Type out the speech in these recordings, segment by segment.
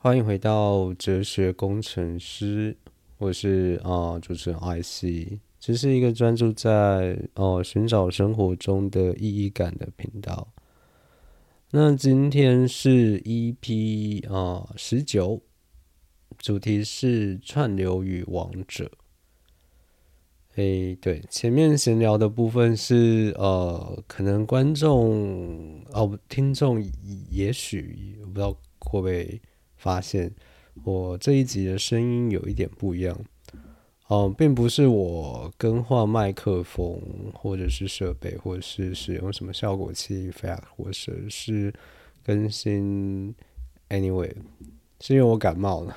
欢迎回到哲学工程师，我是啊主持人 IC，这是一个专注在哦寻找生活中的意义感的频道。那今天是 EP 啊十九，主题是串流与王者。诶，对，前面闲聊的部分是呃，可能观众哦听众也许我不知道会不会。发现我这一集的声音有一点不一样，哦，并不是我更换麦克风或者是设备，或者是使用什么效果器，或者是更新。Anyway，是因为我感冒了，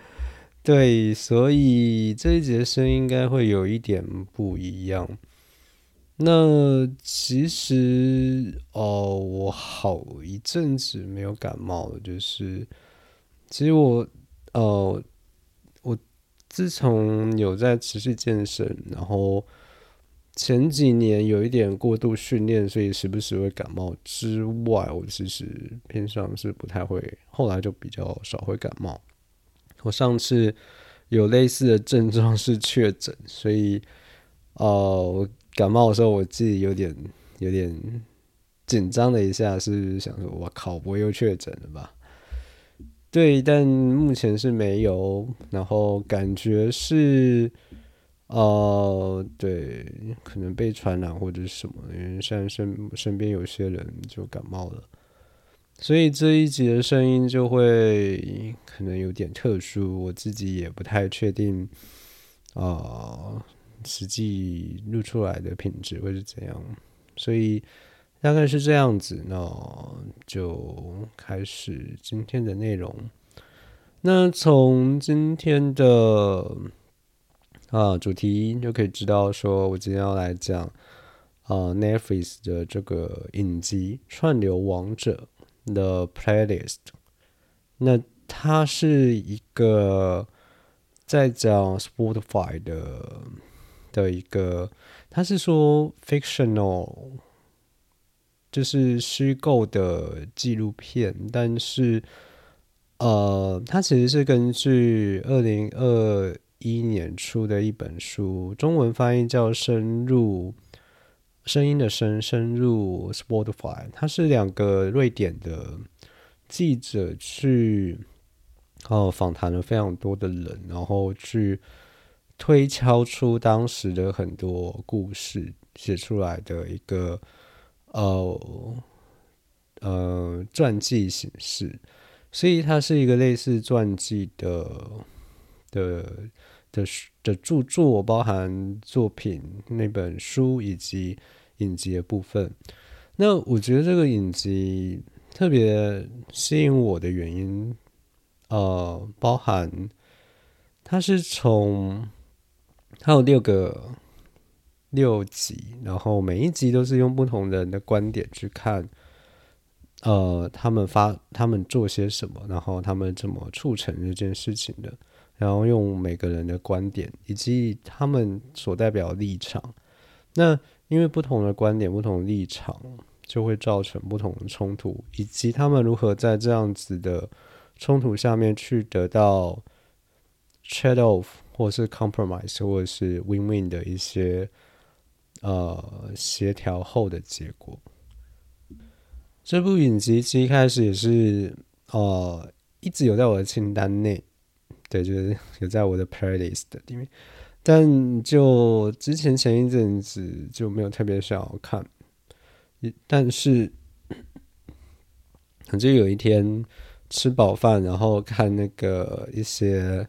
对，所以这一集的声音应该会有一点不一样。那其实哦，我好一阵子没有感冒了，就是。其实我，呃，我自从有在持续健身，然后前几年有一点过度训练，所以时不时会感冒之外，我其实偏向是不太会，后来就比较少会感冒。我上次有类似的症状是确诊，所以，呃，感冒的时候我自己有点有点紧张了一下，是想说，我靠，不会又确诊了吧？对，但目前是没有，然后感觉是，呃，对，可能被传染或者是什么，因为现在身身边有些人就感冒了，所以这一集的声音就会可能有点特殊，我自己也不太确定，啊，实际录出来的品质会是怎样，所以。大概是这样子，那就开始今天的内容。那从今天的啊主题就可以知道，说我今天要来讲啊 Netflix 的这个影集《串流王者》的 Playlist。那它是一个在讲 Spotify 的的一个，它是说 fictional。就是虚构的纪录片，但是，呃，它其实是根据二零二一年出的一本书，中文翻译叫《深入声音的深深入 Spotify》，它是两个瑞典的记者去哦访谈了非常多的人，然后去推敲出当时的很多故事，写出来的一个。呃，呃，传记形式，所以它是一个类似传记的的的的著作，包含作品那本书以及影集的部分。那我觉得这个影集特别吸引我的原因，呃，包含它是从它有六个。六集，然后每一集都是用不同人的观点去看，呃，他们发他们做些什么，然后他们怎么促成这件事情的，然后用每个人的观点以及他们所代表立场。那因为不同的观点、不同立场，就会造成不同的冲突，以及他们如何在这样子的冲突下面去得到 trade off，或是 compromise，或者是 win win 的一些。呃，协调后的结果。这部影集其实一开始也是呃，一直有在我的清单内，对，就是有在我的 playlist 里面。但就之前前一阵子就没有特别想要看，但是，就有一天吃饱饭，然后看那个一些。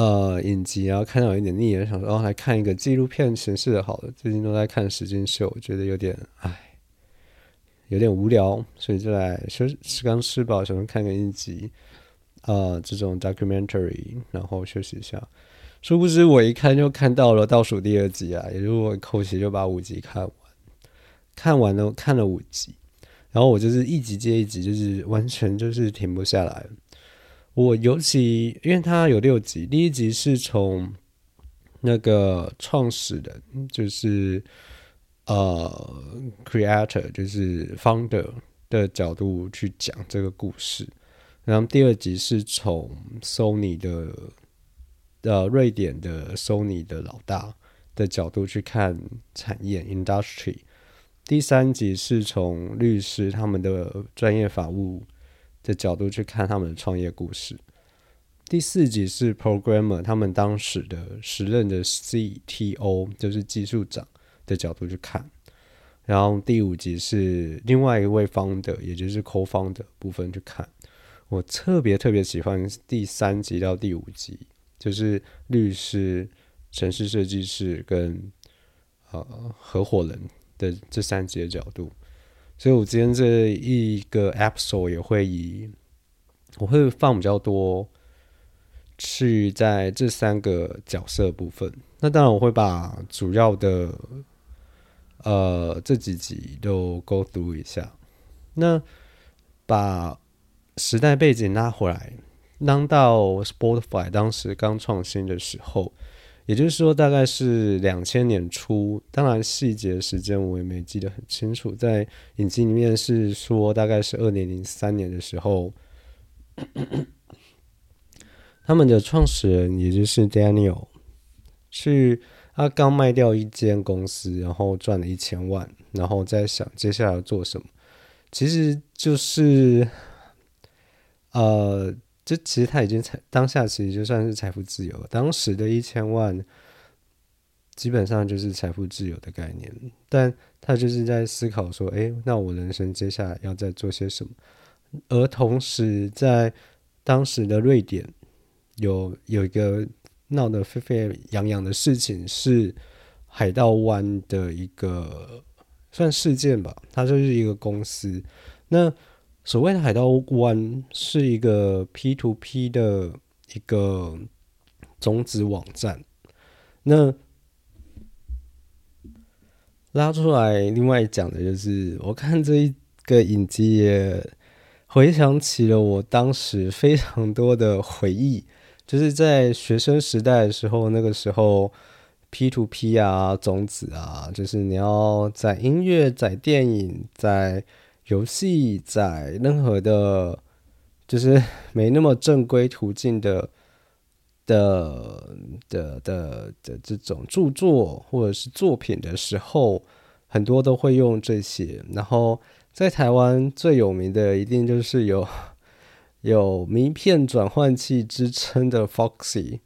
呃，影集，然后看到有一点腻了，想说哦，来看一个纪录片形式的好了。最近都在看时间秀，觉得有点唉，有点无聊，所以就来吃刚吃饱，想看个一集，呃，这种 documentary，然后休息一下。殊不知我一看就看到了倒数第二集啊，也就是我口气就把五集看完，看完了看了五集，然后我就是一集接一集，就是完全就是停不下来。我尤其，因为它有六集，第一集是从那个创始人，就是呃，creator，就是 founder 的角度去讲这个故事，然后第二集是从 Sony 的呃瑞典的 Sony 的老大的角度去看产业 industry。第三集是从律师他们的专业法务的角度去看他们的创业故事。第四集是 programmer 他们当时的时任的 CTO 就是技术长的角度去看。然后第五集是另外一位方的，也就是抠方的部分去看。我特别特别喜欢第三集到第五集，就是律师、城市设计师跟呃合伙人的这三集的角度。所以我今天这一个 episode 也会以我会放比较多去在这三个角色部分。那当然我会把主要的。呃，这几集都 go through 一下。那把时代背景拉回来，当到 Spotify 当时刚创新的时候，也就是说大概是两千年初。当然细节时间我也没记得很清楚，在影集里面是说大概是二零零三年的时候，他们的创始人也就是 Daniel 去。他刚卖掉一间公司，然后赚了一千万，然后在想接下来要做什么。其实就是，呃，这其实他已经财当下其实就算是财富自由。当时的一千万基本上就是财富自由的概念，但他就是在思考说：，哎，那我人生接下来要再做些什么？而同时，在当时的瑞典有有一个。闹得沸沸扬扬的事情是海盗湾的一个算事件吧，它就是一个公司。那所谓的海盗湾是一个 P to P 的一个种子网站。那拉出来另外讲的就是，我看这一个影集也回想起了我当时非常多的回忆。就是在学生时代的时候，那个时候 P to P 啊，种子啊，就是你要在音乐、在电影、在游戏、在任何的，就是没那么正规途径的的的的的这种著作或者是作品的时候，很多都会用这些。然后在台湾最有名的，一定就是有。有名片转换器之称的 Foxy，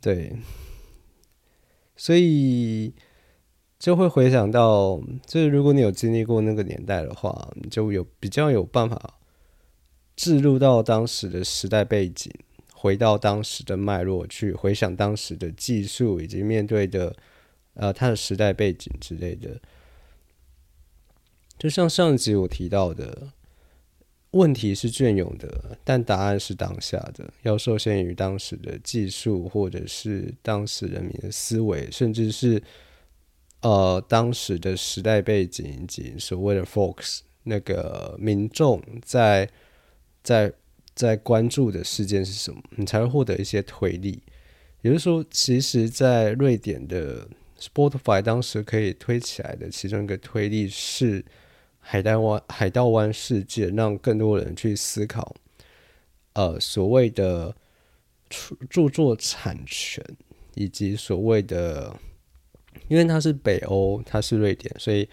对，所以就会回想到，就是如果你有经历过那个年代的话，就有比较有办法置入到当时的时代背景，回到当时的脉络去回想当时的技术以及面对的呃它的时代背景之类的，就像上集我提到的。问题是隽永的，但答案是当下的。要受限于当时的技术，或者是当时人民的思维，甚至是呃当时的时代背景以及所谓的 folks 那个民众在在在关注的事件是什么，你才会获得一些推力。也就是说，其实，在瑞典的 Spotify 当时可以推起来的其中一个推力是。海盗湾，海盗湾事件让更多人去思考，呃，所谓的著作产权，以及所谓的，因为它是北欧，它是瑞典，所以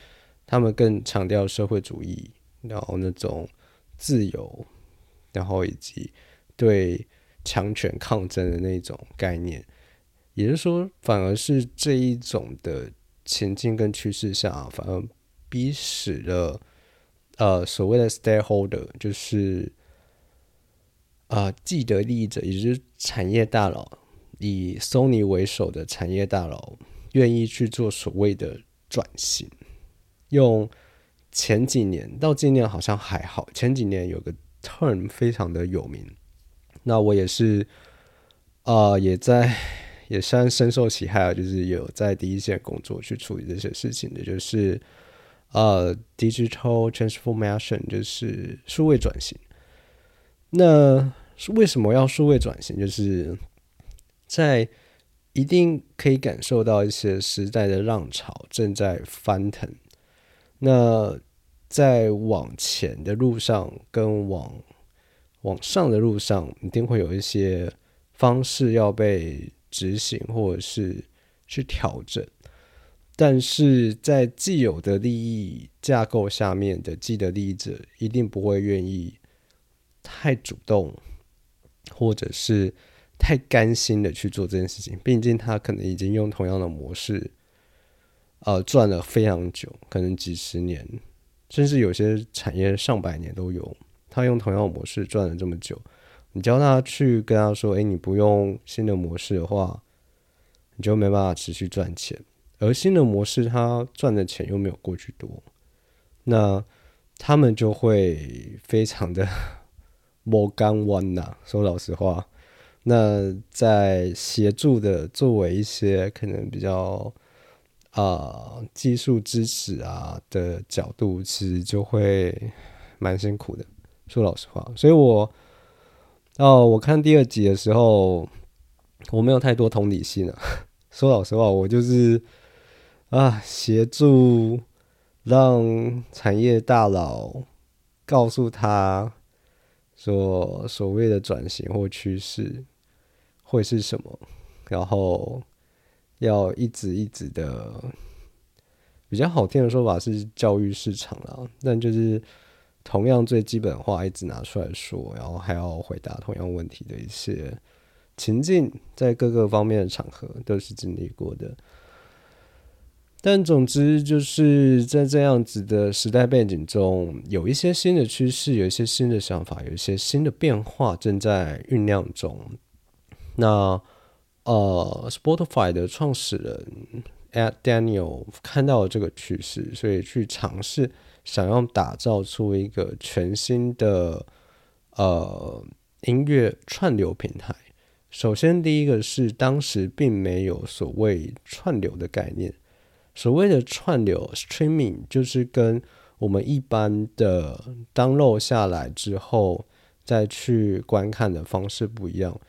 他们更强调社会主义，然后那种自由，然后以及对强权抗争的那种概念。也就是说，反而是这一种的前进跟趋势下，反而。逼使了呃所谓的 stakeholder，就是啊既得利益者，也就是产业大佬，以 Sony 为首的产业大佬，愿意去做所谓的转型。用前几年到今年好像还好，前几年有个 turn 非常的有名，那我也是啊也在也算深受其害啊，就是有在第一线工作去处理这些事情的，就是。呃，digital transformation 就是数位转型。那为什么要数位转型？就是在一定可以感受到一些时代的浪潮正在翻腾。那在往前的路上，跟往往上的路上，一定会有一些方式要被执行，或者是去调整。但是在既有的利益架构下面的既得利益者，一定不会愿意太主动，或者是太甘心的去做这件事情。毕竟他可能已经用同样的模式，呃，赚了非常久，可能几十年，甚至有些产业上百年都有。他用同样的模式赚了这么久，你教他去跟他说：“哎，你不用新的模式的话，你就没办法持续赚钱。”而新的模式，他赚的钱又没有过去多，那他们就会非常的摸 干弯呐。说老实话，那在协助的作为一些可能比较啊技术支持啊的角度，其实就会蛮辛苦的。说老实话，所以我哦，我看第二集的时候，我没有太多同理心啊。说老实话，我就是。啊，协助让产业大佬告诉他说所谓的转型或趋势会是什么，然后要一直一直的比较好听的说法是教育市场了，但就是同样最基本话一直拿出来说，然后还要回答同样问题的一些情境，在各个方面的场合都是经历过的。但总之，就是在这样子的时代背景中，有一些新的趋势，有一些新的想法，有一些新的变化正在酝酿中。那呃，Spotify 的创始人 Ed Daniel 看到了这个趋势，所以去尝试想要打造出一个全新的呃音乐串流平台。首先，第一个是当时并没有所谓串流的概念。所谓的串流 （streaming） 就是跟我们一般的 download 下来之后再去观看的方式不一样。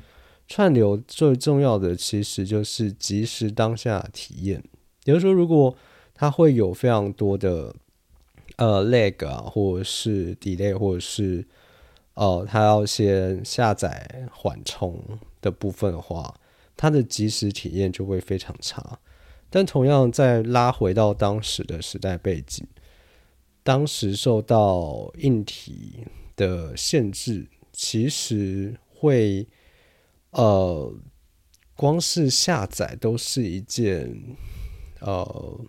串流最重要的其实就是即时当下体验。比如说，如果它会有非常多的呃 lag 啊，或者是 delay，或者是呃它要先下载缓冲的部分的话，它的即时体验就会非常差。但同样，再拉回到当时的时代背景，当时受到硬体的限制，其实会呃，光是下载都是一件呃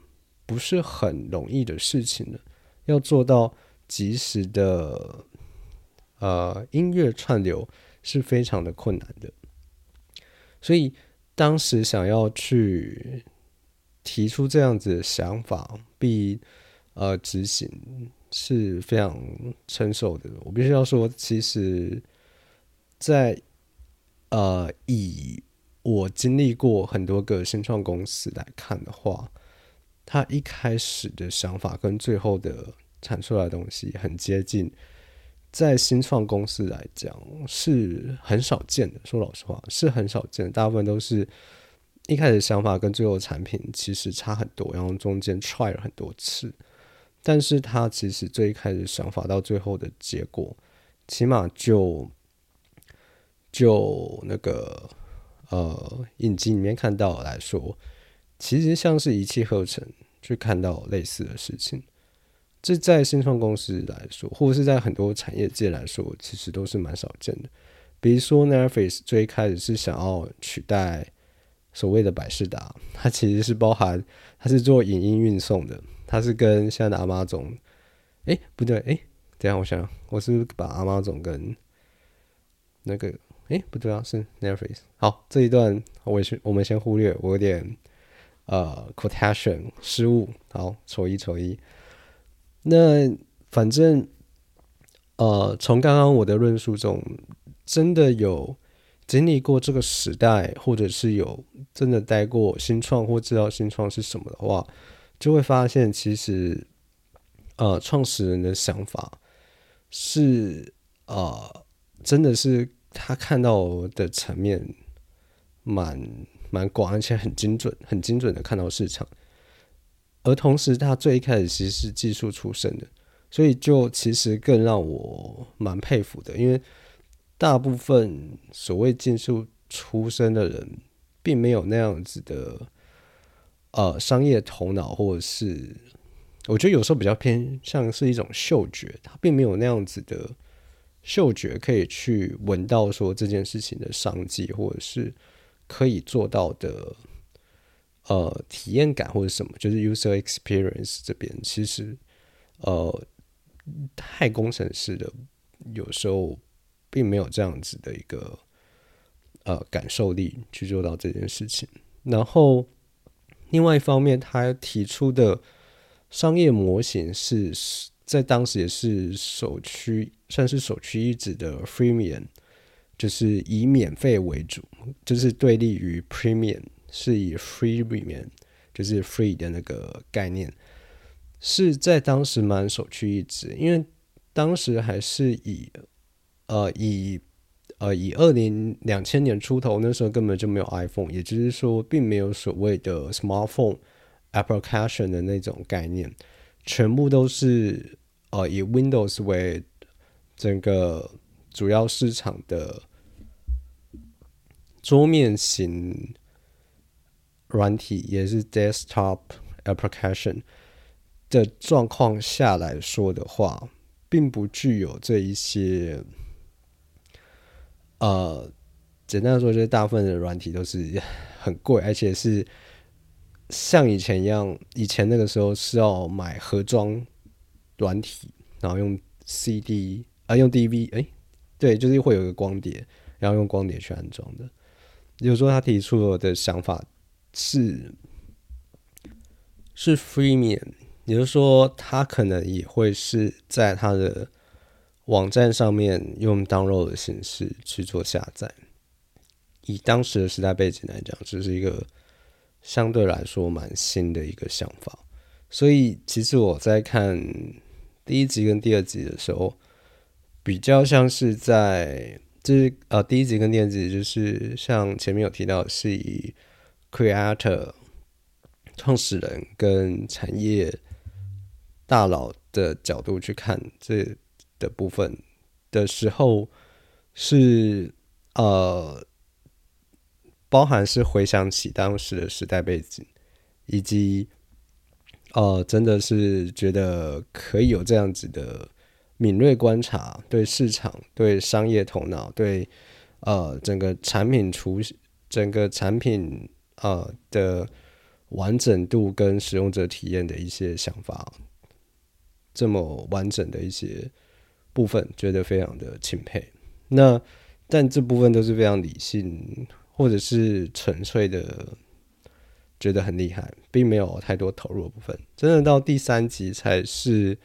不是很容易的事情的，要做到及时的呃音乐串流是非常的困难的，所以当时想要去。提出这样子的想法，必呃执行是非常成熟的。我必须要说，其实，在呃以我经历过很多个新创公司来看的话，他一开始的想法跟最后的产出来的东西很接近，在新创公司来讲是很少见的。说老实话，是很少见，大部分都是。一开始想法跟最后产品其实差很多，然后中间 try 了很多次，但是他其实最一开始想法到最后的结果，起码就就那个呃影集里面看到来说，其实像是一气呵成去看到类似的事情，这在新创公司来说，或者是在很多产业界来说，其实都是蛮少见的。比如说 Netflix 最开始是想要取代。所谓的百事达，它其实是包含，它是做影音运送的，它是跟现在的阿妈总，哎，不对，哎，等下我想，我是把阿妈总跟那个，哎，不对啊，是 Netflix。好，这一段我先我们先忽略，我有点呃 quotation 失误，好，丑一丑一。那反正呃，从刚刚我的论述中，真的有。经历过这个时代，或者是有真的待过新创或知道新创是什么的话，就会发现其实，呃，创始人的想法是呃，真的是他看到的层面蛮蛮广，而且很精准，很精准的看到市场。而同时，他最一开始其实是技术出身的，所以就其实更让我蛮佩服的，因为。大部分所谓技术出身的人，并没有那样子的呃商业头脑，或者是我觉得有时候比较偏向是一种嗅觉，他并没有那样子的嗅觉可以去闻到说这件事情的商机，或者是可以做到的呃体验感或者什么，就是 user experience 这边其实呃太工程师的有时候。并没有这样子的一个呃感受力去做到这件事情。然后，另外一方面，他提出的商业模型是在当时也是首屈，算是首屈一指的 freemium，就是以免费为主，就是对立于 premium，是以 freemium，就是 free 的那个概念，是在当时蛮首屈一指，因为当时还是以。呃，以呃以二零两千年出头那时候根本就没有 iPhone，也就是说，并没有所谓的 smartphone application 的那种概念，全部都是呃以 Windows 为整个主要市场的桌面型软体，也是 desktop application 的状况下来说的话，并不具有这一些。呃，简单的说，就是大部分的软体都是很贵，而且是像以前一样，以前那个时候是要买盒装软体，然后用 CD 啊，用 DV，哎，对，就是会有一个光碟，然后用光碟去安装的。有时候他提出的想法是是 freemium，也就是说，他可能也会是在他的。网站上面用 download 的形式去做下载，以当时的时代背景来讲，这是一个相对来说蛮新的一个想法。所以，其实我在看第一集跟第二集的时候，比较像是在就是呃，第一集跟第二集就是像前面有提到，是以 creator 创始人跟产业大佬的角度去看这。的部分的时候，是呃，包含是回想起当时的时代背景，以及呃，真的是觉得可以有这样子的敏锐观察，对市场、对商业头脑、对呃整个产品出整个产品呃的完整度跟使用者体验的一些想法，这么完整的一些。部分觉得非常的钦佩，那但这部分都是非常理性或者是纯粹的，觉得很厉害，并没有太多投入的部分。真的到第三集才是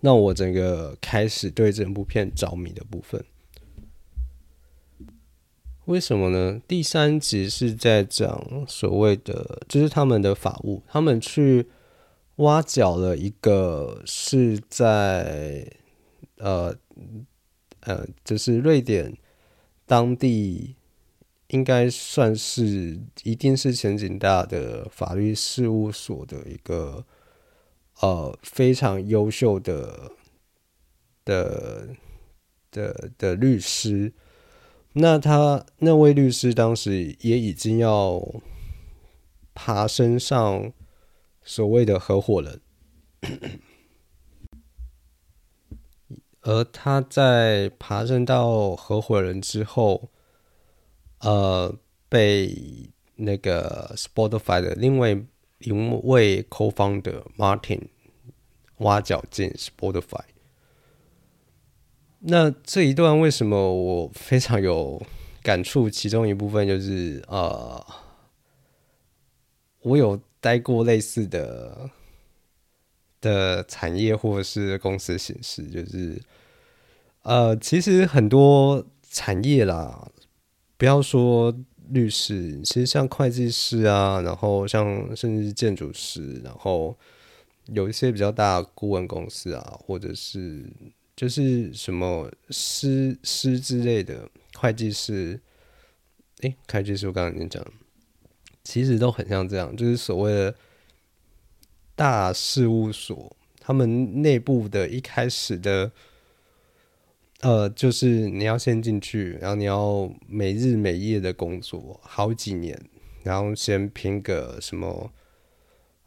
让我整个开始对整部片着迷的部分。为什么呢？第三集是在讲所谓的，就是他们的法务，他们去。挖角了一个是在呃呃，就是瑞典当地应该算是一定是前景大的法律事务所的一个呃非常优秀的的的的律师。那他那位律师当时也已经要爬升上。所谓的合伙人，而他在爬升到合伙人之后，呃，被那个 Spotify 的另外一位 co-founder Martin 挖角进 Spotify。那这一段为什么我非常有感触？其中一部分就是呃，我有。待过类似的的产业或者是公司形式，就是呃，其实很多产业啦，不要说律师，其实像会计师啊，然后像甚至是建筑师，然后有一些比较大的顾问公司啊，或者是就是什么师师之类的会计师，诶，会计师我刚刚已经讲。其实都很像这样，就是所谓的大事务所，他们内部的一开始的呃，就是你要先进去，然后你要每日每夜的工作好几年，然后先评个什么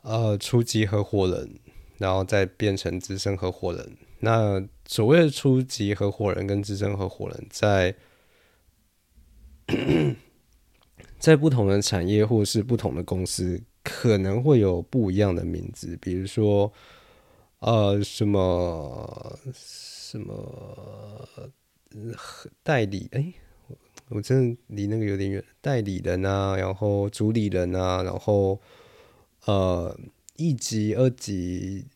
呃初级合伙人，然后再变成资深合伙人。那所谓的初级合伙人跟资深合伙人，在 在不同的产业或是不同的公司，可能会有不一样的名字，比如说呃什么。什么代理？哎，我真的离那个有点远。代理人啊，然后主理人啊，然后呃一级、二级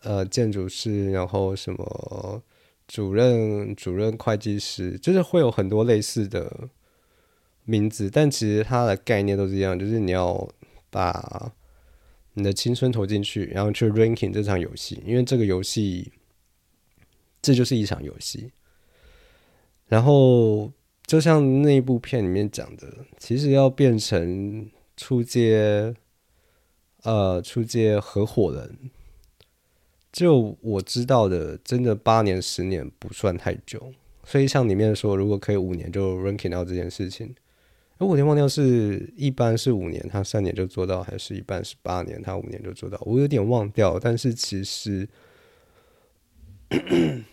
呃建筑师，然后什么主任、主任会计师，就是会有很多类似的名字，但其实它的概念都是一样，就是你要把你的青春投进去，然后去 ranking 这场游戏，因为这个游戏。这就是一场游戏，然后就像那部片里面讲的，其实要变成出街，呃，出街合伙人，就我知道的，真的八年十年不算太久。所以像里面说，如果可以五年就 ranking 到这件事情，哎，我有点忘掉是一般是五年，他三年就做到，还是一般是八年，他五年就做到，我有点忘掉。但是其实。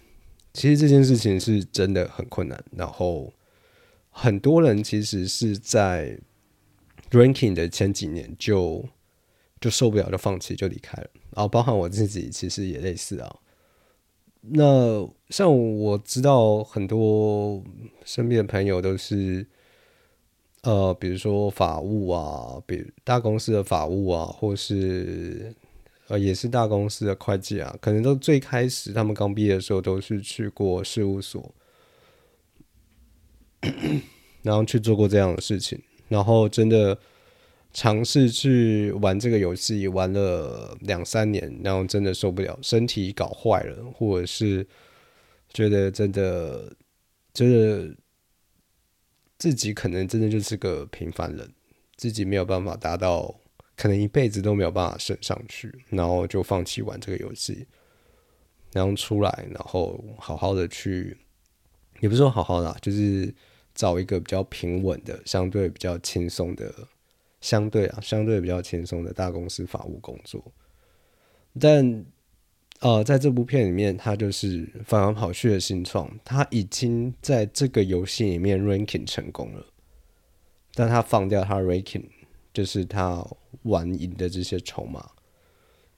其实这件事情是真的很困难，然后很多人其实是在 ranking 的前几年就就受不了，就放弃，就离开了。然后包含我自己，其实也类似啊。那像我知道很多身边的朋友都是，呃，比如说法务啊，比大公司的法务啊，或是。呃，也是大公司的会计啊，可能都最开始他们刚毕业的时候都是去过事务所，然后去做过这样的事情，然后真的尝试去玩这个游戏，玩了两三年，然后真的受不了，身体搞坏了，或者是觉得真的，真的自己可能真的就是个平凡人，自己没有办法达到。可能一辈子都没有办法升上去，然后就放弃玩这个游戏，然后出来，然后好好的去，也不是说好好的，就是找一个比较平稳的、相对比较轻松的、相对啊，相对比较轻松的大公司法务工作。但呃，在这部片里面，他就是反而跑去了新创，他已经在这个游戏里面 ranking 成功了，但他放掉他 ranking。就是他玩赢的这些筹码，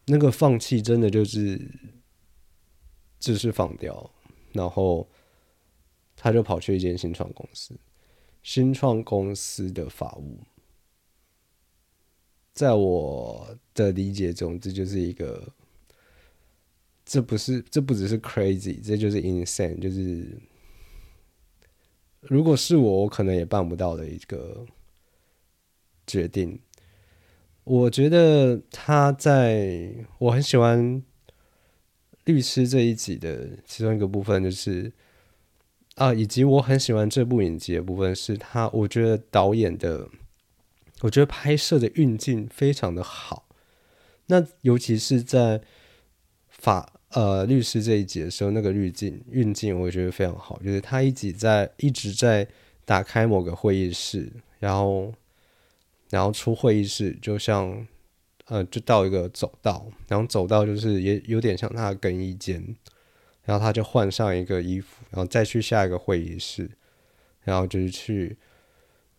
那个放弃真的就是，就是放掉，然后他就跑去一间新创公司，新创公司的法务，在我的理解中，这就是一个，这不是，这不只是 crazy，这就是 insane，就是如果是我，我可能也办不到的一个。决定，我觉得他在我很喜欢律师这一集的其中一个部分，就是啊，以及我很喜欢这部影集的部分，是他我觉得导演的，我觉得拍摄的运镜非常的好。那尤其是在法呃律师这一集的时候，那个滤镜运镜我觉得非常好，就是他一直在一直在打开某个会议室，然后。然后出会议室，就像，呃，就到一个走道，然后走道就是也有点像他的更衣间，然后他就换上一个衣服，然后再去下一个会议室，然后就是去，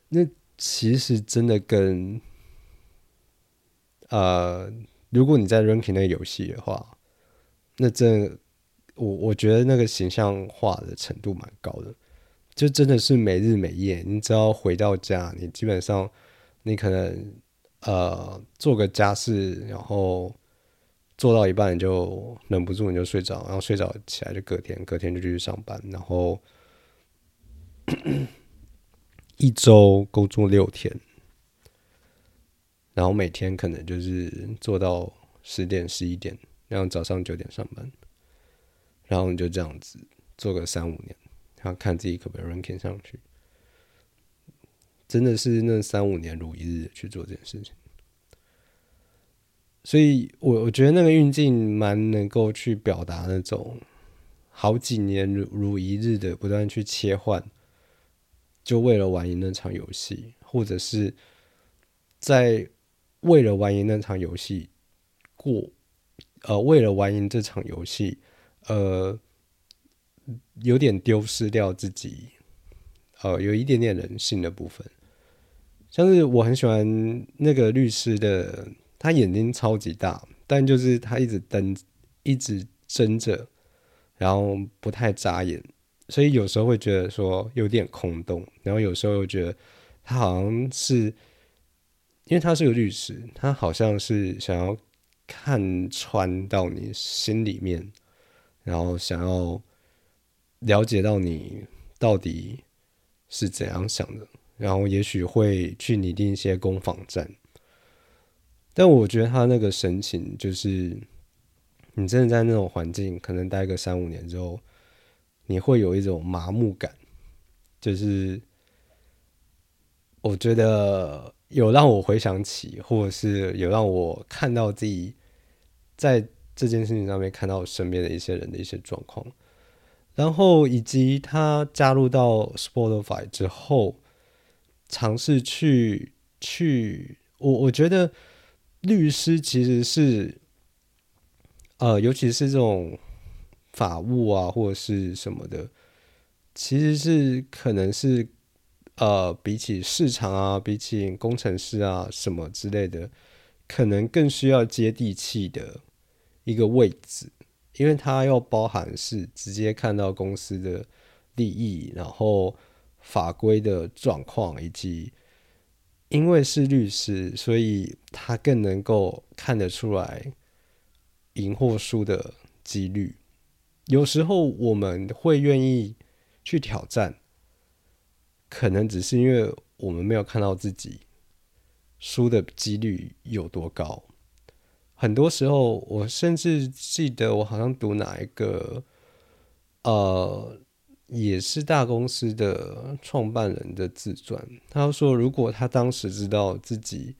那其实真的跟，呃，如果你在 ranking 那个游戏的话，那真，我我觉得那个形象化的程度蛮高的，就真的是每日每夜，你只要回到家，你基本上。你可能呃做个家事，然后做到一半你就忍不住你就睡着，然后睡着起来就隔天，隔天就继续上班，然后一周工作六天，然后每天可能就是做到十点十一点，然后早上九点上班，然后你就这样子做个三五年，然后看自己可不可以 ranking 上去。真的是那三五年如一日去做这件事情，所以我我觉得那个运镜蛮能够去表达那种好几年如如一日的不断去切换，就为了玩赢那场游戏，或者是在为了玩赢那场游戏过，呃，为了玩赢这场游戏，呃，有点丢失掉自己，呃，有一点点人性的部分。像是我很喜欢那个律师的，他眼睛超级大，但就是他一直瞪，一直睁着，然后不太眨眼，所以有时候会觉得说有点空洞，然后有时候又觉得他好像是，因为他是个律师，他好像是想要看穿到你心里面，然后想要了解到你到底是怎样想的。然后也许会去拟定一些攻防战，但我觉得他那个神情，就是你真的在那种环境，可能待个三五年之后，你会有一种麻木感，就是我觉得有让我回想起，或者是有让我看到自己在这件事情上面看到身边的一些人的一些状况，然后以及他加入到 Spotify 之后。尝试去去，我我觉得律师其实是，呃，尤其是这种法务啊或者是什么的，其实是可能是呃，比起市场啊，比起工程师啊什么之类的，可能更需要接地气的一个位置，因为它要包含是直接看到公司的利益，然后。法规的状况，以及因为是律师，所以他更能够看得出来赢或输的几率。有时候我们会愿意去挑战，可能只是因为我们没有看到自己输的几率有多高。很多时候，我甚至记得我好像读哪一个，呃。也是大公司的创办人的自传。他说，如果他当时知道自己，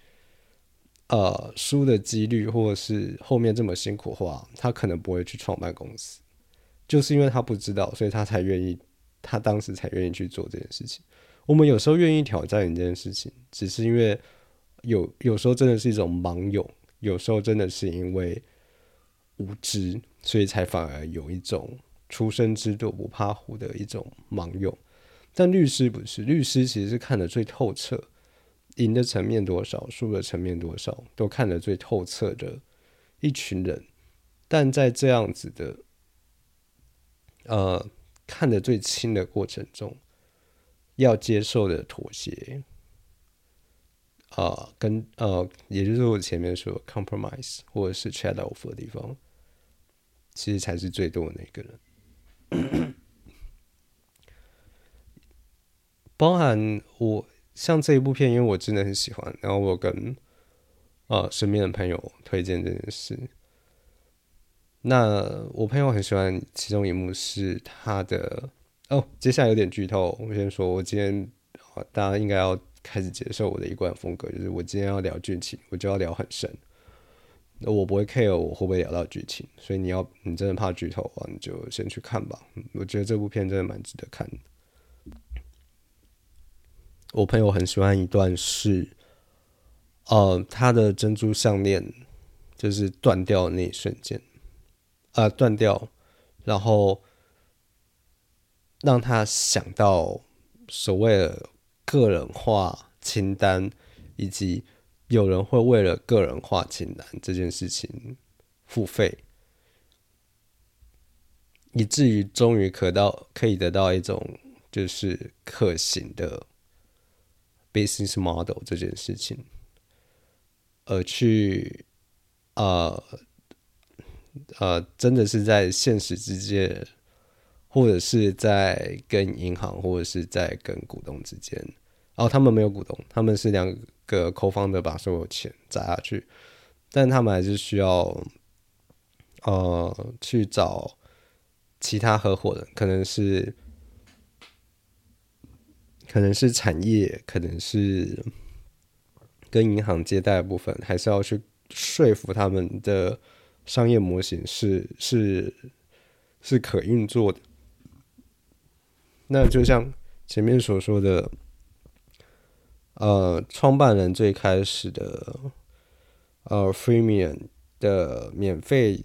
呃，输的几率或者是后面这么辛苦的话，他可能不会去创办公司。就是因为他不知道，所以他才愿意，他当时才愿意去做这件事情。我们有时候愿意挑战一件事情，只是因为有有时候真的是一种盲勇，有时候真的是因为无知，所以才反而有一种。出生之犊不怕虎的一种盲用，但律师不是，律师其实是看得最透彻，赢的层面多少，输的层面多少，都看得最透彻的一群人。但在这样子的，呃，看得最清的过程中，要接受的妥协，啊，跟呃，也就是我前面说 compromise 或者是 trade off 的地方，其实才是最多的那个人。包含我像这一部片，因为我真的很喜欢，然后我跟呃身边的朋友推荐这件事。那我朋友很喜欢其中一幕是他的哦，接下来有点剧透，我先说，我今天大家应该要开始接受我的一贯风格，就是我今天要聊剧情，我就要聊很深。那我不会 care 我会不会聊到剧情，所以你要你真的怕剧透啊，你就先去看吧。我觉得这部片真的蛮值得看。我朋友很喜欢一段是，呃，他的珍珠项链就是断掉那一瞬间，啊，断掉，然后让他想到所谓的个人化清单以及。有人会为了个人化清单这件事情付费，以至于终于可到可以得到一种就是可行的 business model 这件事情，而去呃呃，真的是在现实之间，或者是在跟银行，或者是在跟股东之间，哦，他们没有股东，他们是两个。个扣方的把所有钱砸下去，但他们还是需要，呃，去找其他合伙人，可能是，可能是产业，可能是跟银行借贷的部分，还是要去说服他们的商业模型是是是可运作的。那就像前面所说的，呃，创办人最开始的呃 freemium 的免费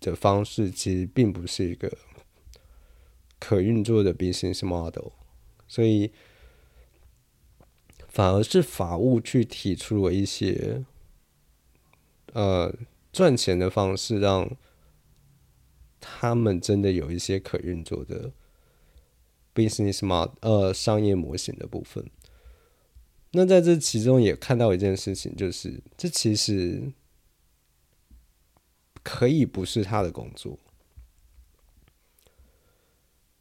的方式，其实并不是一个可运作的 business model，所以反而是法务去提出了一些呃赚钱的方式，让他们真的有一些可运作的。business model 呃商业模型的部分，那在这其中也看到一件事情，就是这其实可以不是他的工作，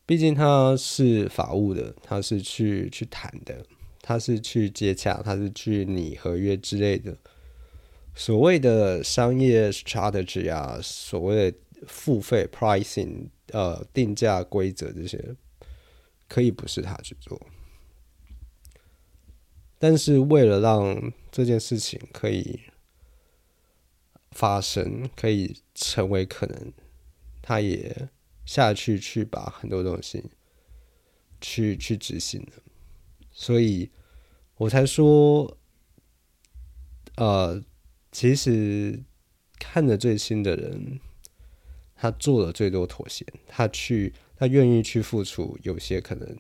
毕竟他是法务的，他是去去谈的，他是去接洽，他是去拟合约之类的，所谓的商业 strategy 啊，所谓的付费 pricing 呃定价规则这些。可以不是他去做，但是为了让这件事情可以发生，可以成为可能，他也下去去把很多东西去去执行了，所以我才说，呃，其实看着最新的人，他做了最多妥协，他去。他愿意去付出，有些可能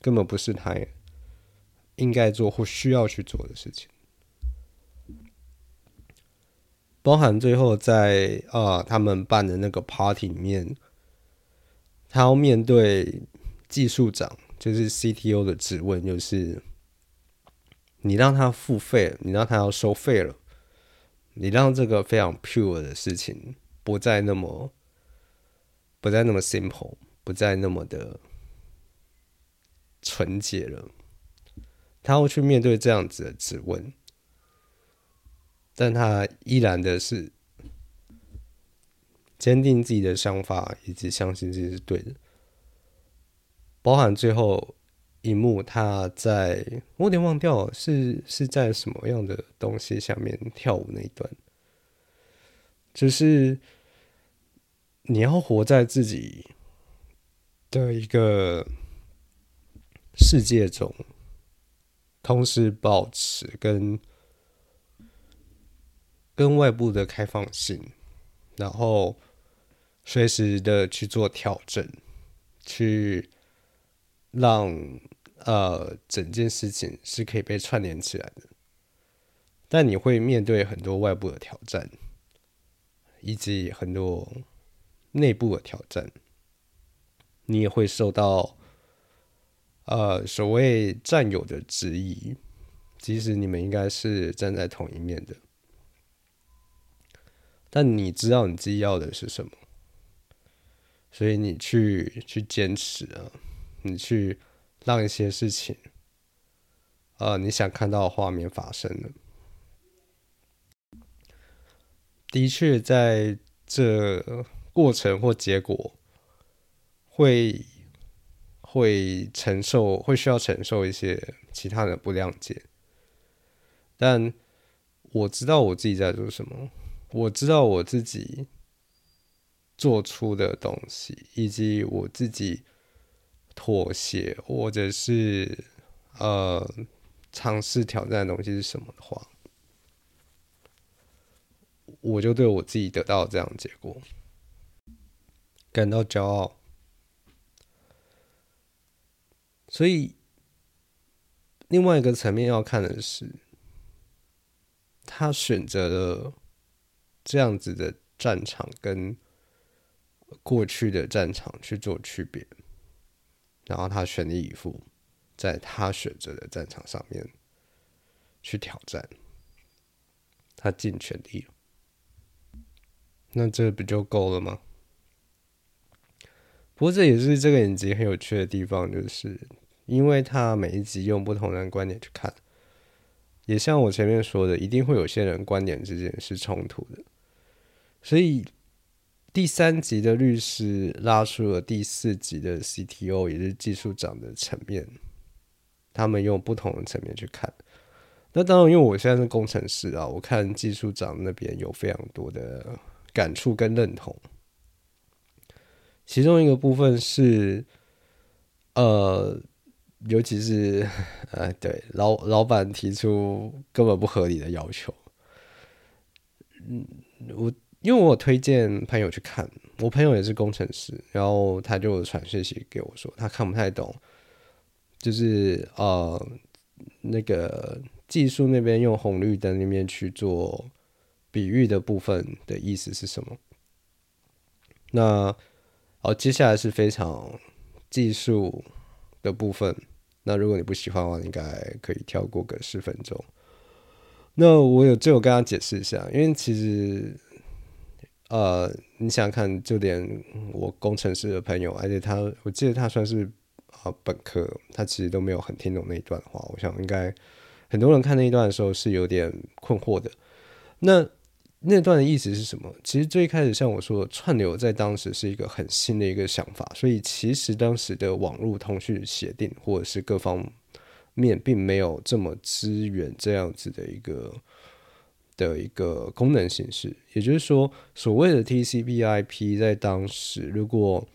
根本不是他应该做或需要去做的事情，包含最后在啊他们办的那个 party 里面，他要面对技术长，就是 CTO 的质问，就是你让他付费，你让他要收费了，你让这个非常 pure 的事情不再那么不再那么 simple。不再那么的纯洁了，他会去面对这样子的质问，但他依然的是坚定自己的想法，以及相信自己是对的。包含最后一幕，他在我有点忘掉是是在什么样的东西下面跳舞那一段，就是你要活在自己。的一个世界中，同时保持跟跟外部的开放性，然后随时的去做调整，去让呃整件事情是可以被串联起来的。但你会面对很多外部的挑战，以及很多内部的挑战。你也会受到，呃，所谓战友的质疑，即使你们应该是站在同一面的，但你知道你自己要的是什么，所以你去去坚持啊，你去让一些事情，呃，你想看到的画面发生了。的确，在这过程或结果。会会承受，会需要承受一些其他的不谅解，但我知道我自己在做什么，我知道我自己做出的东西，以及我自己妥协或者是呃尝试挑战的东西是什么的话，我就对我自己得到这样的结果感到骄傲。所以，另外一个层面要看的是，他选择了这样子的战场跟过去的战场去做区别，然后他全力以赴在他选择的战场上面去挑战，他尽全力了，那这不就够了吗？不过这也是这个影集很有趣的地方，就是因为他每一集用不同人观点去看，也像我前面说的，一定会有些人观点之间是冲突的，所以第三集的律师拉出了第四集的 CTO，也是技术长的层面，他们用不同的层面去看。那当然，因为我现在是工程师啊，我看技术长那边有非常多的感触跟认同。其中一个部分是，呃，尤其是 呃，对老老板提出根本不合理的要求。嗯，我因为我推荐朋友去看，我朋友也是工程师，然后他就传讯息给我说，他看不太懂，就是呃，那个技术那边用红绿灯那边去做比喻的部分的意思是什么？那好，接下来是非常技术的部分。那如果你不喜欢的话，应该可以跳过个十分钟。那我有最后跟他解释一下，因为其实，呃，你想想看，就连我工程师的朋友，而且他，我记得他算是啊本科，他其实都没有很听懂那一段话。我想应该很多人看那一段的时候是有点困惑的。那那段的意思是什么？其实最开始像我说的，串流在当时是一个很新的一个想法，所以其实当时的网络通讯协定或者是各方面并没有这么支援这样子的一个的一个功能形式。也就是说，所谓的 TCP/IP 在当时，如果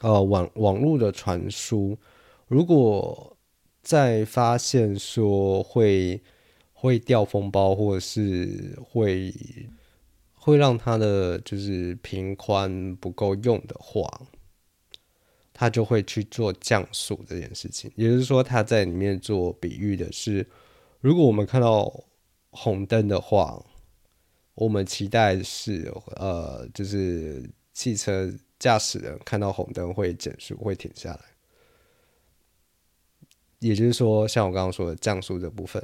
呃网网络的传输，如果在发现说会。会掉风包，或者是会会让它的就是平宽不够用的话，他就会去做降速这件事情。也就是说，他在里面做比喻的是，如果我们看到红灯的话，我们期待是呃，就是汽车驾驶人看到红灯会减速，会停下来。也就是说，像我刚刚说的降速这部分。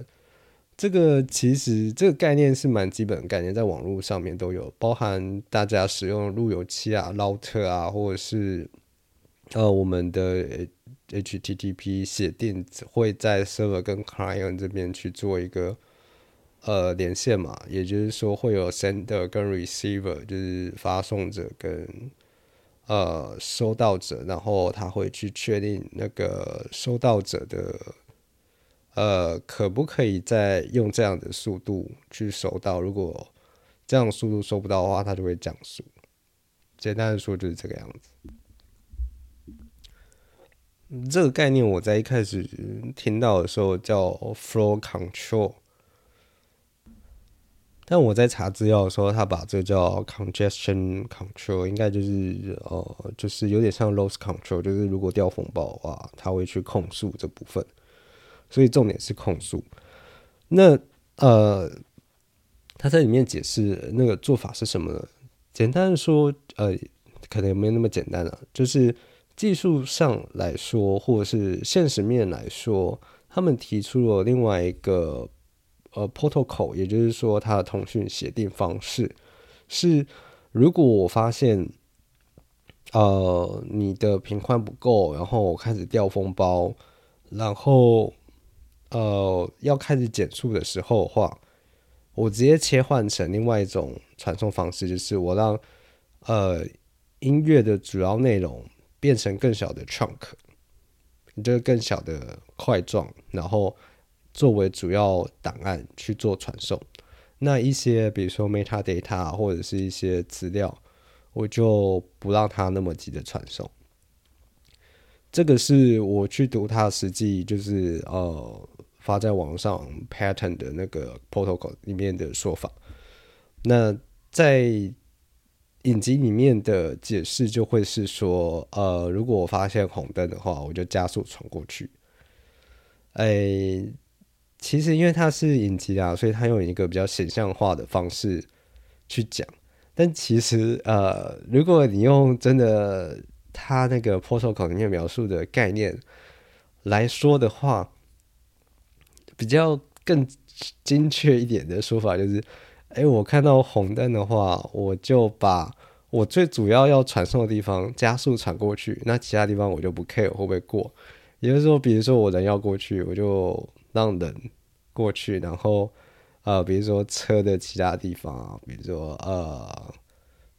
这个其实这个概念是蛮基本概念，在网络上面都有，包含大家使用路由器啊、router 啊，或者是呃我们的 HTTP 协定会在 server 跟 client 这边去做一个呃连线嘛，也就是说会有 sender 跟 receiver，就是发送者跟呃收到者，然后他会去确定那个收到者的。呃，可不可以再用这样的速度去收到？如果这样速度收不到的话，它就会降速。简单的说就是这个样子。这个概念我在一开始听到的时候叫 flow control，但我在查资料的时候，他把这叫 congestion control，应该就是呃，就是有点像 loss control，就是如果掉风暴的话，它会去控诉这部分。所以重点是控诉。那呃，他在里面解释那个做法是什么呢？简单的说，呃，可能也没有那么简单了。就是技术上来说，或者是现实面来说，他们提出了另外一个呃 protocol，也就是说，它的通讯协定方式是：如果我发现呃你的频宽不够，然后我开始掉封包，然后呃，要开始减速的时候的话，我直接切换成另外一种传送方式，就是我让呃音乐的主要内容变成更小的 chunk，就是更小的块状，然后作为主要档案去做传送。那一些比如说 metadata 或者是一些资料，我就不让它那么急的传送。这个是我去读它实际就是呃。发在网上 pattern 的那个 protocol 里面的说法，那在影集里面的解释就会是说，呃，如果我发现红灯的话，我就加速闯过去。哎，其实因为它是影集啊，所以它用一个比较形象化的方式去讲。但其实，呃，如果你用真的它那个 protocol 里面描述的概念来说的话，比较更精确一点的说法就是，哎，我看到红灯的话，我就把我最主要要传送的地方加速传过去，那其他地方我就不 care 会不会过。也就是说，比如说我人要过去，我就让人过去，然后呃，比如说车的其他地方，比如说呃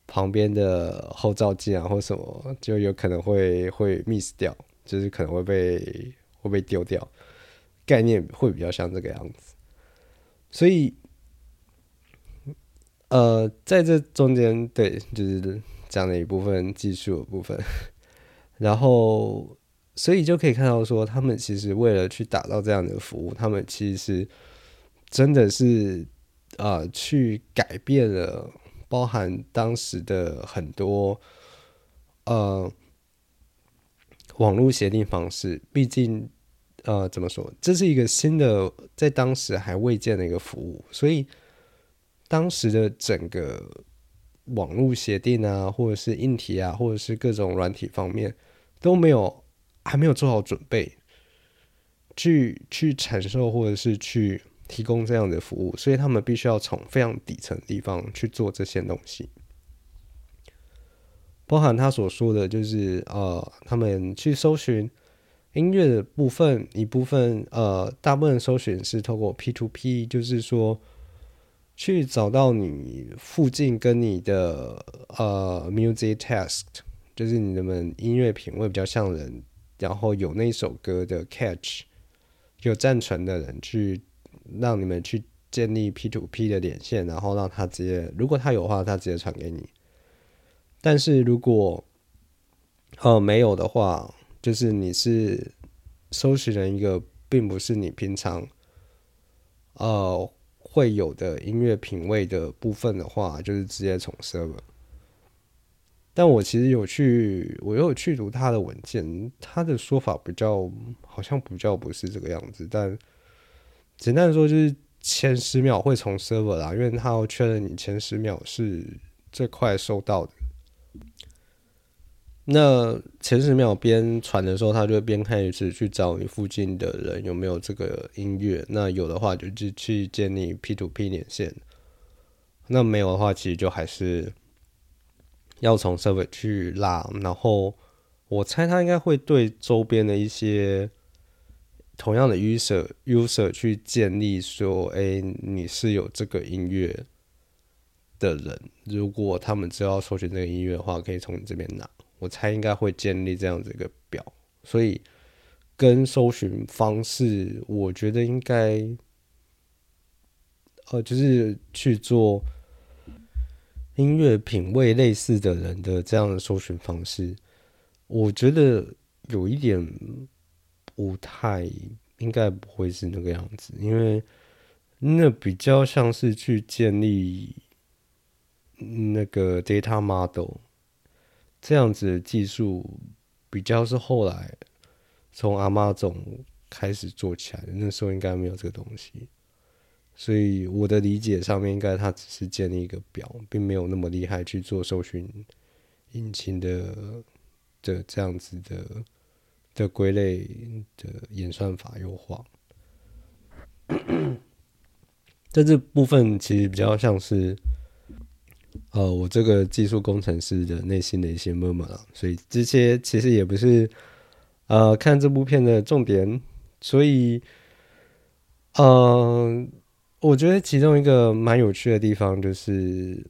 旁边的后照镜啊或什么，就有可能会会 miss 掉，就是可能会被会被丢掉。概念会比较像这个样子，所以，呃，在这中间，对，就是讲的一部分技术的部分，然后所以就可以看到说，他们其实为了去打造这样的服务，他们其实真的是啊，去改变了包含当时的很多呃网络协定方式。毕竟呃，怎么说，这是一个新的，在当时还未见的一个服务，所以当时的整个。网络协定啊，或者是硬体啊，或者是各种软体方面都没有，还没有做好准备，去去承受或者是去提供这样的服务，所以他们必须要从非常底层的地方去做这些东西，包含他所说的就是呃，他们去搜寻音乐的部分，一部分呃，大部分搜寻是透过 P to P，就是说。去找到你附近跟你的呃 music test，就是你们音乐品味比较像人，然后有那首歌的 catch，有暂存的人去让你们去建立 P to P 的连线，然后让他直接，如果他有话，他直接传给你。但是如果呃没有的话，就是你是搜寻了一个并不是你平常呃。会有的音乐品味的部分的话，就是直接从 server。但我其实有去，我有去读他的文件，他的说法比较好像比较不是这个样子。但简单的说，就是前十秒会从 server 啦，因为他要确认你前十秒是最快收到的。那前十秒边传的时候，他就边开始去找你附近的人有没有这个音乐。那有的话，就去去建立 P to P 连线；那没有的话，其实就还是要从 server 去拉。然后我猜他应该会对周边的一些同样的 user user 去建立说：“哎，你是有这个音乐的人，如果他们知道搜寻这个音乐的话，可以从你这边拿。”我猜应该会建立这样子一个表，所以跟搜寻方式，我觉得应该，呃，就是去做音乐品味类似的人的这样的搜寻方式，我觉得有一点不太应该不会是那个样子，因为那比较像是去建立那个 data model。这样子的技术比较是后来从阿妈总开始做起来的，那时候应该没有这个东西，所以我的理解上面应该它只是建立一个表，并没有那么厉害去做搜寻引擎的的这样子的的归类的演算法优化。在 这部分其实比较像是。呃，我这个技术工程师的内心的一些 murmur 所以这些其实也不是呃看这部片的重点，所以，嗯，我觉得其中一个蛮有趣的地方就是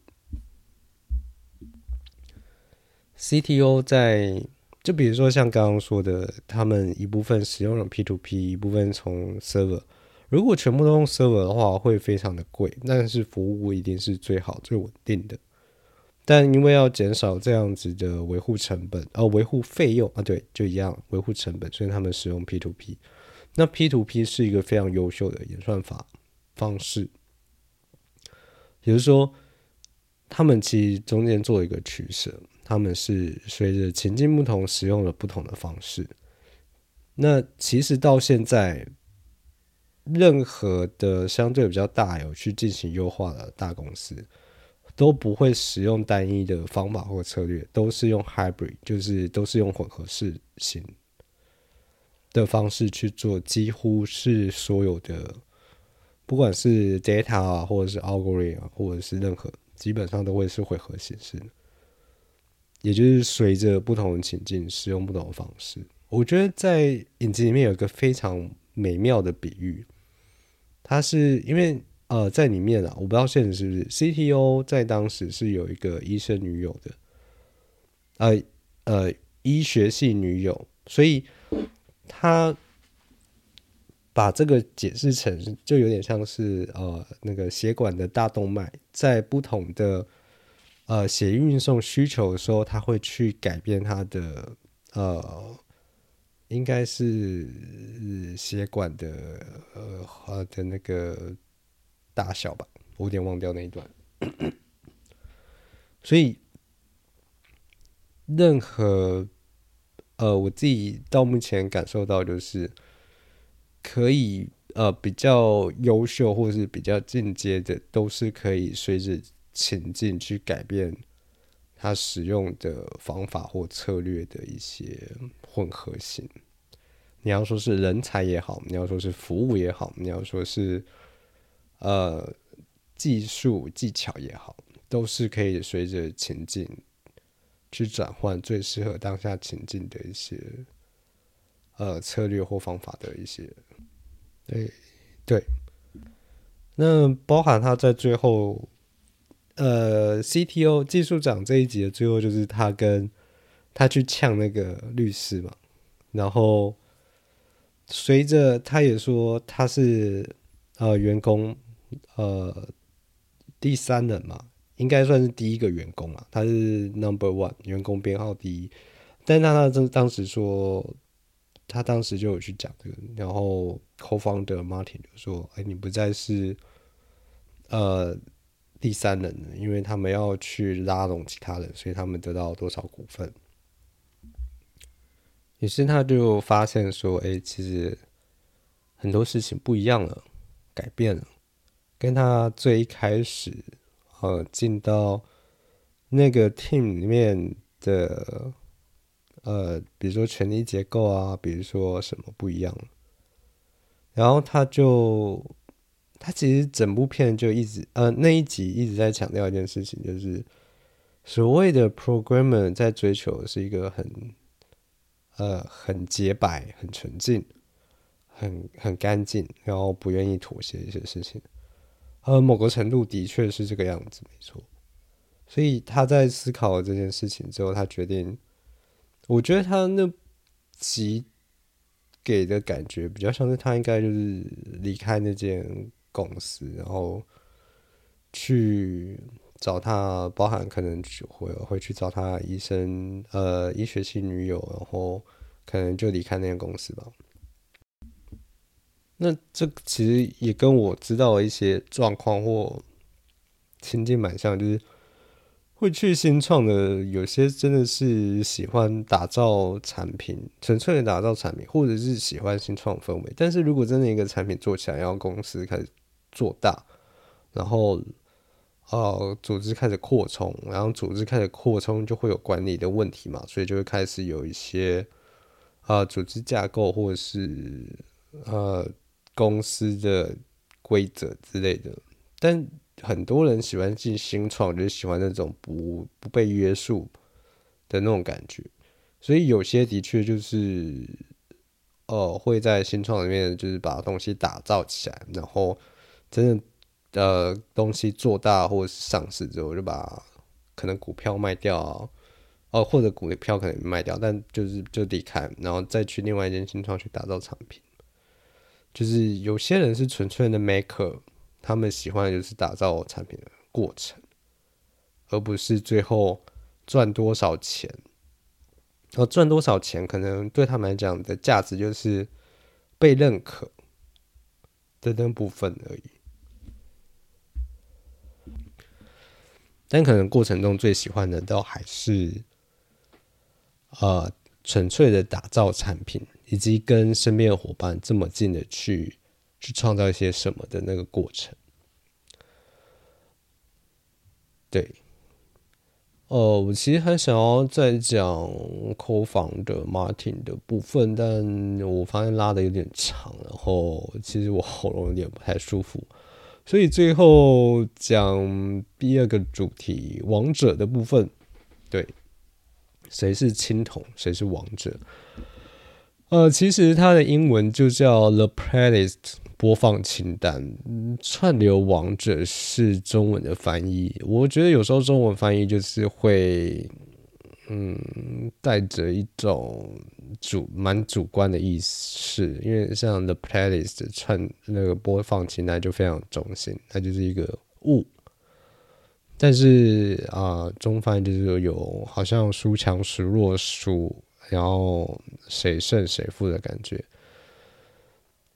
，CTO 在就比如说像刚刚说的，他们一部分使用了 P to P，一部分从 server。如果全部都用 server 的话，会非常的贵，但是服务一定是最好、最稳定的。但因为要减少这样子的维护成本，呃，维护费用啊，对，就一样维护成本，所以他们使用 P to P。那 P to P 是一个非常优秀的演算法方式，也就是说，他们其实中间做一个取舍，他们是随着情境不同，使用了不同的方式。那其实到现在。任何的相对比较大有去进行优化的大公司，都不会使用单一的方法或策略，都是用 hybrid，就是都是用混合式型的方式去做，几乎是所有的，不管是 data 啊，或者是 algorithm，或者是任何，基本上都会是混合形式。也就是随着不同的情境使用不同的方式。我觉得在影集里面有一个非常美妙的比喻。它是因为呃，在里面啊，我不知道现实是不是 CTO 在当时是有一个医生女友的，呃呃，医学系女友，所以他把这个解释成就有点像是呃那个血管的大动脉在不同的呃写运送需求的时候，他会去改变他的呃，应该是血管的呃的那个大小吧，我有点忘掉那一段。所以任何呃，我自己到目前感受到就是可以呃比较优秀或者是比较进阶的，都是可以随着情境去改变他使用的方法或策略的一些混合性。你要说是人才也好，你要说是服务也好，你要说是呃技术技巧也好，都是可以随着情境。去转换最适合当下情境的一些呃策略或方法的一些，对对，那包含他在最后，呃，CTO 技术长这一集的最后，就是他跟他去呛那个律师嘛，然后随着他也说他是呃员工呃第三人嘛。应该算是第一个员工啊，他是 number one 员工编号第一，但是他当当时说，他当时就有去讲这个，然后 co-founder Martin 就说：“哎，你不再是呃第三人了，因为他们要去拉拢其他人，所以他们得到多少股份。”于是他就发现说：“哎，其实很多事情不一样了，改变了，跟他最一开始。”呃，进到那个 team 里面的，呃，比如说权力结构啊，比如说什么不一样，然后他就，他其实整部片就一直，呃，那一集一直在强调一件事情，就是所谓的 programmer 在追求的是一个很，呃，很洁白、很纯净、很很干净，然后不愿意妥协一些事情。呃，某个程度的确是这个样子，没错。所以他在思考了这件事情之后，他决定，我觉得他那集给的感觉比较像是他应该就是离开那间公司，然后去找他，包含可能会会去找他医生，呃，医学系女友，然后可能就离开那间公司吧。那这其实也跟我知道的一些状况或情境蛮像，就是会去新创的，有些真的是喜欢打造产品，纯粹的打造产品，或者是喜欢新创氛围。但是如果真的一个产品做起来，然后公司开始做大，然后呃组织开始扩充，然后组织开始扩充，就会有管理的问题嘛，所以就会开始有一些啊组织架构或者是呃。公司的规则之类的，但很多人喜欢进新创，就是喜欢那种不不被约束的那种感觉。所以有些的确就是，呃，会在新创里面就是把东西打造起来，然后真的呃东西做大或者是上市之后，就把可能股票卖掉，哦，或者股票可能卖掉，但就是就离开，然后再去另外一间新创去打造产品。就是有些人是纯粹的 maker，他们喜欢的就是打造产品的过程，而不是最后赚多少钱。而赚多少钱可能对他们来讲的价值就是被认可的那部分而已。但可能过程中最喜欢的都还是，呃，纯粹的打造产品。以及跟身边的伙伴这么近的去去创造一些什么的那个过程，对，呃，我其实很想要再讲扣房的 Martin 的部分，但我发现拉的有点长，然后其实我喉咙有点不太舒服，所以最后讲第二个主题王者的部分，对，谁是青铜，谁是王者？呃，其实它的英文就叫 The Playlist 播放清单，串流王者是中文的翻译。我觉得有时候中文翻译就是会，嗯，带着一种主蛮主观的意思，是因为像 The Playlist 串那个播放清单就非常中性，它就是一个物，但是啊，中翻就是有好像孰强孰弱孰，然后谁胜谁负的感觉。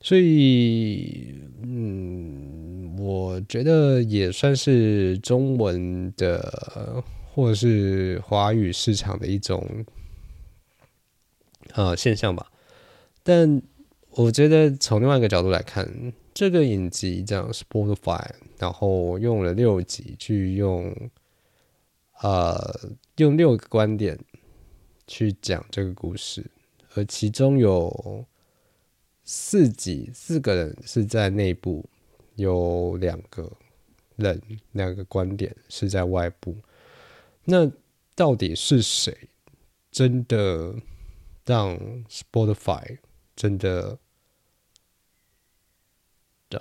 所以，嗯，我觉得也算是中文的或者是华语市场的一种呃现象吧。但我觉得从另外一个角度来看，这个影集这样 Spotify，然后用了六集去用，呃，用六个观点去讲这个故事，而其中有。四集，四个人是在内部，有两个人，两个观点是在外部。那到底是谁真的让 Spotify 真的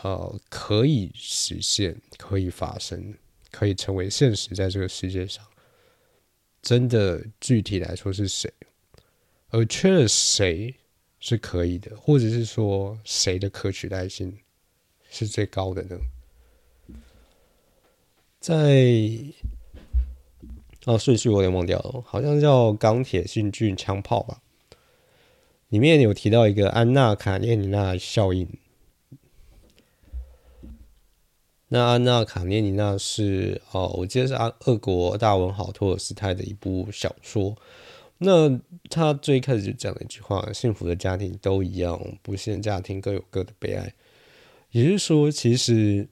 呃可以实现、可以发生、可以成为现实，在这个世界上，真的具体来说是谁？而缺了谁？是可以的，或者是说谁的可取代性是最高的呢？在哦，顺序我有点忘掉了，好像叫钢铁性菌枪炮吧。里面有提到一个安娜卡列尼娜效应。那安娜卡列尼娜是哦，我记得是阿俄国大文豪托尔斯泰的一部小说。那他最开始就讲了一句话：“幸福的家庭都一样，不幸的家庭各有各的悲哀。”也就是说，其实，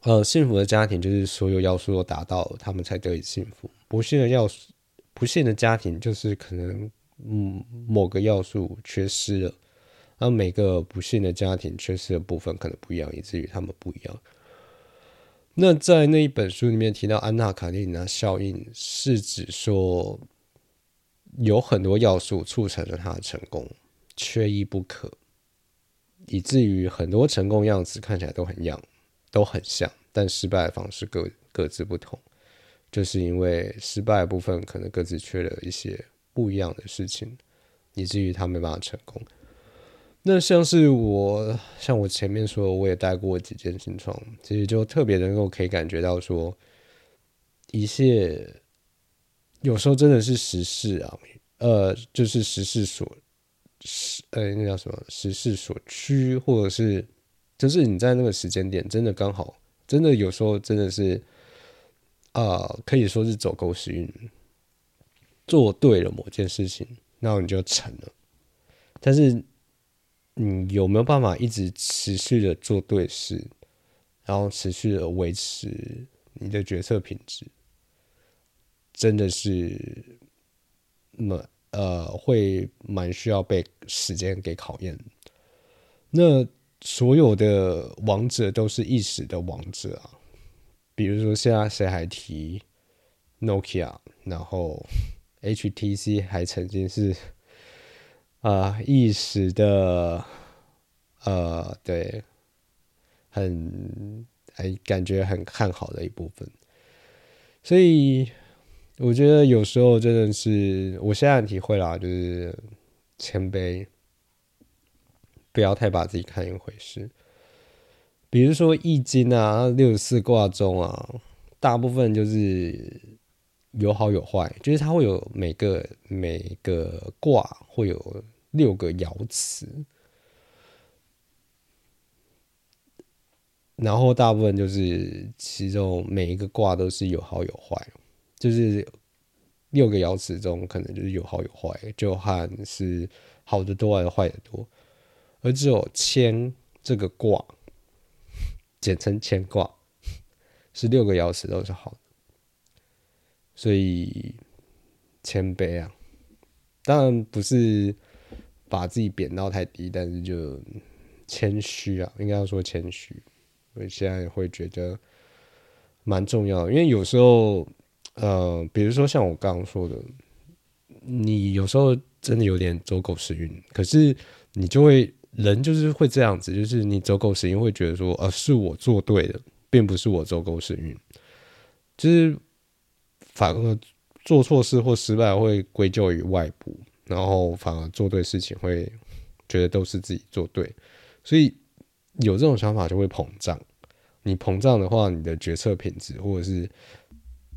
呃，幸福的家庭就是所有要素都达到，他们才得以幸福；不幸的要素，不幸的家庭就是可能，嗯，某个要素缺失了。而每个不幸的家庭缺失的部分可能不一样，以至于他们不一样。那在那一本书里面提到安娜卡列尼娜效应，是指说。有很多要素促成了他的成功，缺一不可，以至于很多成功样子看起来都很样，都很像，但失败的方式各各自不同，就是因为失败的部分可能各自缺了一些不一样的事情，以至于他没办法成功。那像是我，像我前面说，我也带过几件新创，其实就特别能够可以感觉到说，一切。有时候真的是时事啊，呃，就是时事所，时呃，那叫什么？时事所趋，或者是，就是你在那个时间点，真的刚好，真的有时候真的是，啊，可以说是走狗屎运，做对了某件事情，那你就成了。但是，你有没有办法一直持续的做对事，然后持续的维持你的决策品质？真的是，蛮呃，会蛮需要被时间给考验。那所有的王者都是一时的王者啊，比如说现在谁还提 Nokia，然后 HTC 还曾经是啊一时的，呃，对，很哎感觉很看好的一部分，所以。我觉得有时候真的是，我现在体会啦，就是谦卑，不要太把自己看一回事。比如说《易经》啊，六十四卦中啊，大部分就是有好有坏，就是它会有每个每个卦会有六个爻辞，然后大部分就是其中每一个卦都是有好有坏。就是六个爻辞中，可能就是有好有坏，就看是好的多还是坏的多，而只有谦这个卦，简称谦卦，是六个爻辞都是好的，所以谦卑啊，当然不是把自己贬到太低，但是就谦虚啊，应该要说谦虚，我现在会觉得蛮重要，因为有时候。呃，比如说像我刚刚说的，你有时候真的有点走狗屎运，可是你就会人就是会这样子，就是你走狗屎运会觉得说，呃，是我做对的，并不是我走狗屎运，就是反而做错事或失败会归咎于外部，然后反而做对事情会觉得都是自己做对，所以有这种想法就会膨胀，你膨胀的话，你的决策品质，或者是，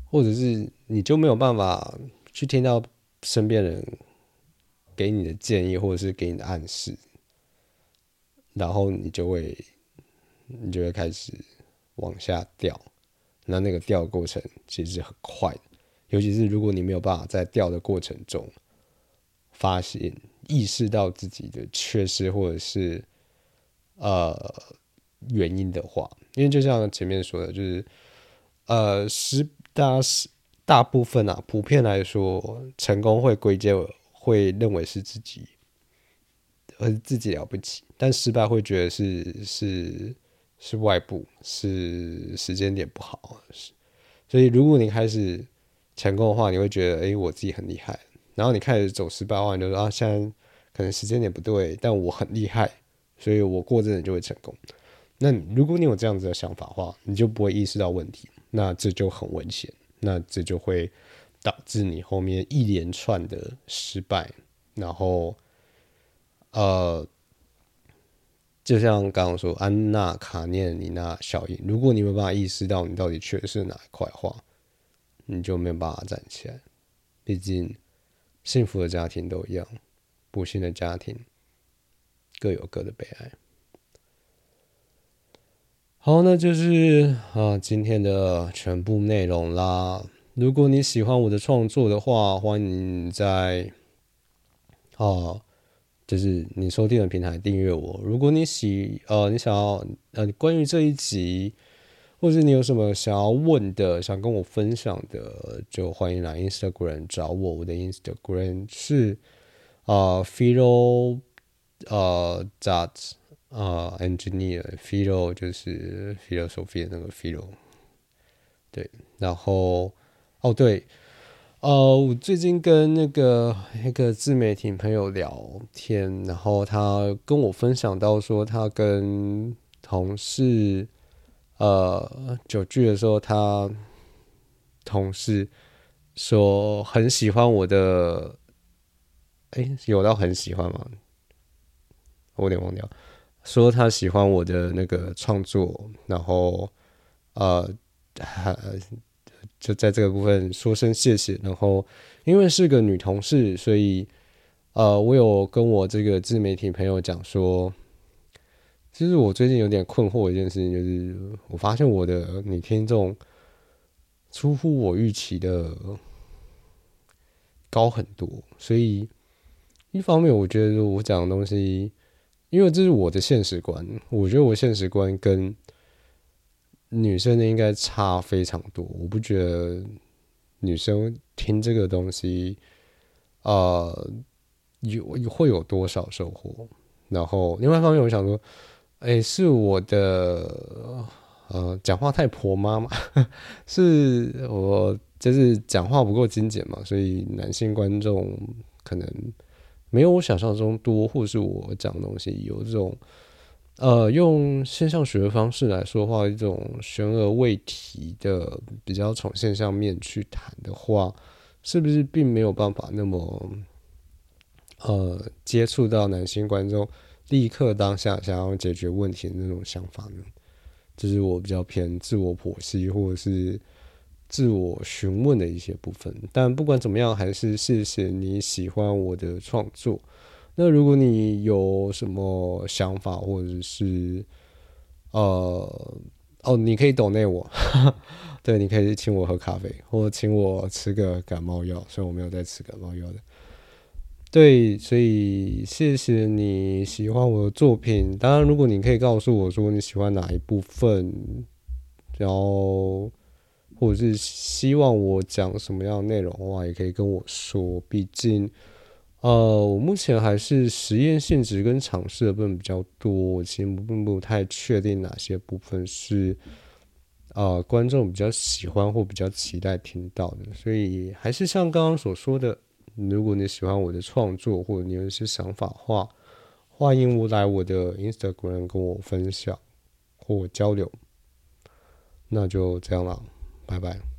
或者是你就没有办法去听到身边人给你的建议，或者是给你的暗示，然后你就会，你就会开始往下掉。那那个掉过程其实是很快的，尤其是如果你没有办法在掉的过程中发现、意识到自己的缺失，或者是呃原因的话。因为就像前面说的，就是呃，失大是大部分啊，普遍来说，成功会归结会认为是自己，呃，自己了不起，但失败会觉得是是是外部，是时间点不好，所以如果你开始成功的话，你会觉得哎，我自己很厉害。然后你开始走失败的话，你就说啊，现在可能时间点不对，但我很厉害，所以我过阵子就会成功。那如果你有这样子的想法的话，你就不会意识到问题，那这就很危险，那这就会导致你后面一连串的失败，然后，呃，就像刚刚说安娜卡涅尼娜效应，如果你没有办法意识到你到底缺的是哪一块话，你就没有办法站起来。毕竟，幸福的家庭都一样，不幸的家庭各有各的悲哀。好，那就是啊今天的全部内容啦。如果你喜欢我的创作的话，欢迎在啊，就是你收听的平台订阅我。如果你喜呃，你想要呃，关于这一集，或是你有什么想要问的，想跟我分享的，就欢迎来 Instagram 找我。我的 Instagram 是啊，Philo 呃 That。啊，engineer，philo 就是 philosophy 的那个 philo，对，然后哦对，呃，我最近跟那个那个自媒体朋友聊天，然后他跟我分享到说，他跟同事呃酒聚的时候，他同事说很喜欢我的，哎，有到很喜欢吗？我有点忘掉。说他喜欢我的那个创作，然后呃，还就在这个部分说声谢谢。然后因为是个女同事，所以呃，我有跟我这个自媒体朋友讲说，其实我最近有点困惑一件事情，就是我发现我的女听众出乎我预期的高很多，所以一方面我觉得我讲的东西。因为这是我的现实观，我觉得我现实观跟女生的应该差非常多。我不觉得女生听这个东西，呃，有会有多少收获。然后另外一方面，我想说，哎，是我的呃讲话太婆妈嘛？是我就是讲话不够精简嘛？所以男性观众可能。没有我想象中多，或是我讲的东西有这种，呃，用现象学的方式来说话，一种悬而未提的，比较从现象面去谈的话，是不是并没有办法那么，呃，接触到男性观众立刻当下想要解决问题的那种想法呢？这是我比较偏自我剖析，或者是。自我询问的一些部分，但不管怎么样，还是谢谢你喜欢我的创作。那如果你有什么想法，或者是呃哦，你可以懂内我，对，你可以请我喝咖啡，或者请我吃个感冒药，虽然我没有在吃感冒药的。对，所以谢谢你喜欢我的作品。当然，如果你可以告诉我说你喜欢哪一部分，然后。或者是希望我讲什么样的内容的话，也可以跟我说。毕竟，呃，我目前还是实验性质跟尝试的部分比较多，我其实并不太确定哪些部分是呃观众比较喜欢或比较期待听到的。所以，还是像刚刚所说的，如果你喜欢我的创作，或者你有一些想法的话，欢迎我来我的 Instagram 跟我分享或交流。那就这样了。拜拜。